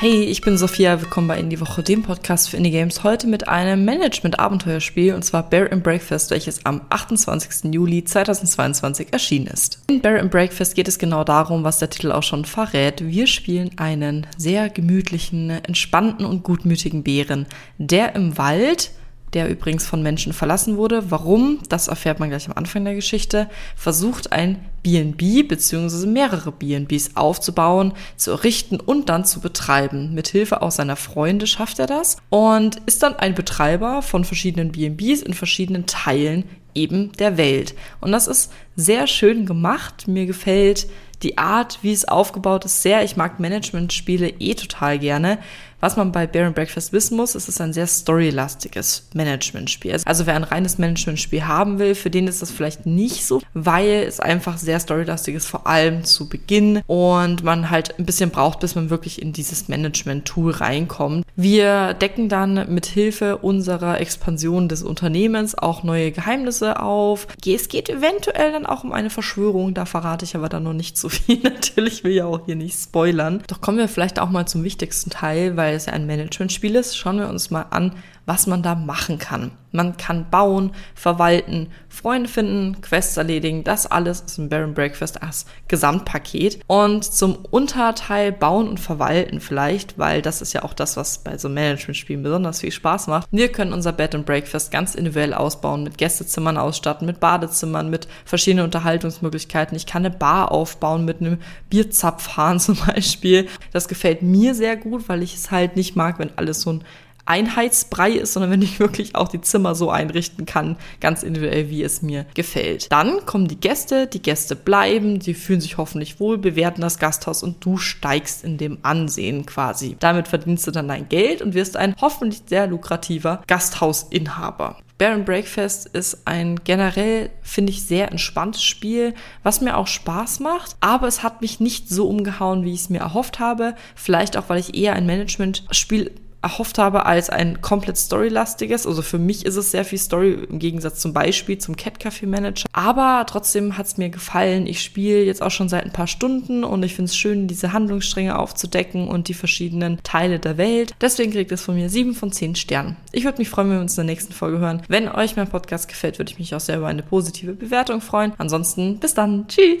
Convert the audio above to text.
Hey, ich bin Sophia, willkommen bei In die Woche, dem Podcast für Indie Games. Heute mit einem Management-Abenteuerspiel und zwar Bear and Breakfast, welches am 28. Juli 2022 erschienen ist. In Bear and Breakfast geht es genau darum, was der Titel auch schon verrät. Wir spielen einen sehr gemütlichen, entspannten und gutmütigen Bären, der im Wald der übrigens von Menschen verlassen wurde. Warum? Das erfährt man gleich am Anfang der Geschichte. Versucht ein BNB bzw. mehrere BNBs aufzubauen, zu errichten und dann zu betreiben. Mithilfe auch seiner Freunde schafft er das und ist dann ein Betreiber von verschiedenen BNBs in verschiedenen Teilen eben der Welt. Und das ist sehr schön gemacht. Mir gefällt die Art, wie es aufgebaut ist, sehr. Ich mag Management-Spiele eh total gerne. Was man bei Bear and Breakfast wissen muss, ist, es ist ein sehr storylastiges Management-Spiel. Also wer ein reines Management-Spiel haben will, für den ist das vielleicht nicht so, weil es einfach sehr storylastig ist, vor allem zu Beginn und man halt ein bisschen braucht, bis man wirklich in dieses Management-Tool reinkommt. Wir decken dann mit Hilfe unserer Expansion des Unternehmens auch neue Geheimnisse auf. Es geht eventuell dann auch um eine Verschwörung, da verrate ich aber dann noch nicht so viel. Natürlich will ich ja auch hier nicht spoilern. Doch kommen wir vielleicht auch mal zum wichtigsten Teil, weil es ja ein Management-Spiel ist. Schauen wir uns mal an, was man da machen kann. Man kann bauen, verwalten, Freunde finden, Quests erledigen. Das alles ist ein Baron Breakfast als Gesamtpaket. Und zum Unterteil bauen und verwalten vielleicht, weil das ist ja auch das, was bei so Management-Spielen besonders viel Spaß macht. Wir können unser Bed and Breakfast ganz individuell ausbauen, mit Gästezimmern ausstatten, mit Badezimmern, mit verschiedenen Unterhaltungsmöglichkeiten. Ich kann eine Bar aufbauen mit einem Bierzapfhahn zum Beispiel. Das gefällt mir sehr gut, weil ich es halt nicht mag, wenn alles so ein Einheitsbrei ist, sondern wenn ich wirklich auch die Zimmer so einrichten kann, ganz individuell, wie es mir gefällt. Dann kommen die Gäste, die Gäste bleiben, die fühlen sich hoffentlich wohl, bewerten das Gasthaus und du steigst in dem Ansehen quasi. Damit verdienst du dann dein Geld und wirst ein hoffentlich sehr lukrativer Gasthausinhaber. Baron Breakfast ist ein generell, finde ich, sehr entspanntes Spiel, was mir auch Spaß macht, aber es hat mich nicht so umgehauen, wie ich es mir erhofft habe. Vielleicht auch, weil ich eher ein Management-Spiel erhofft habe als ein komplett storylastiges. Also für mich ist es sehr viel Story im Gegensatz zum Beispiel zum Cat Café Manager. Aber trotzdem hat es mir gefallen. Ich spiele jetzt auch schon seit ein paar Stunden und ich finde es schön, diese Handlungsstränge aufzudecken und die verschiedenen Teile der Welt. Deswegen kriegt es von mir sieben von zehn Sternen. Ich würde mich freuen, wenn wir uns in der nächsten Folge hören. Wenn euch mein Podcast gefällt, würde ich mich auch sehr über eine positive Bewertung freuen. Ansonsten bis dann. Tschüss.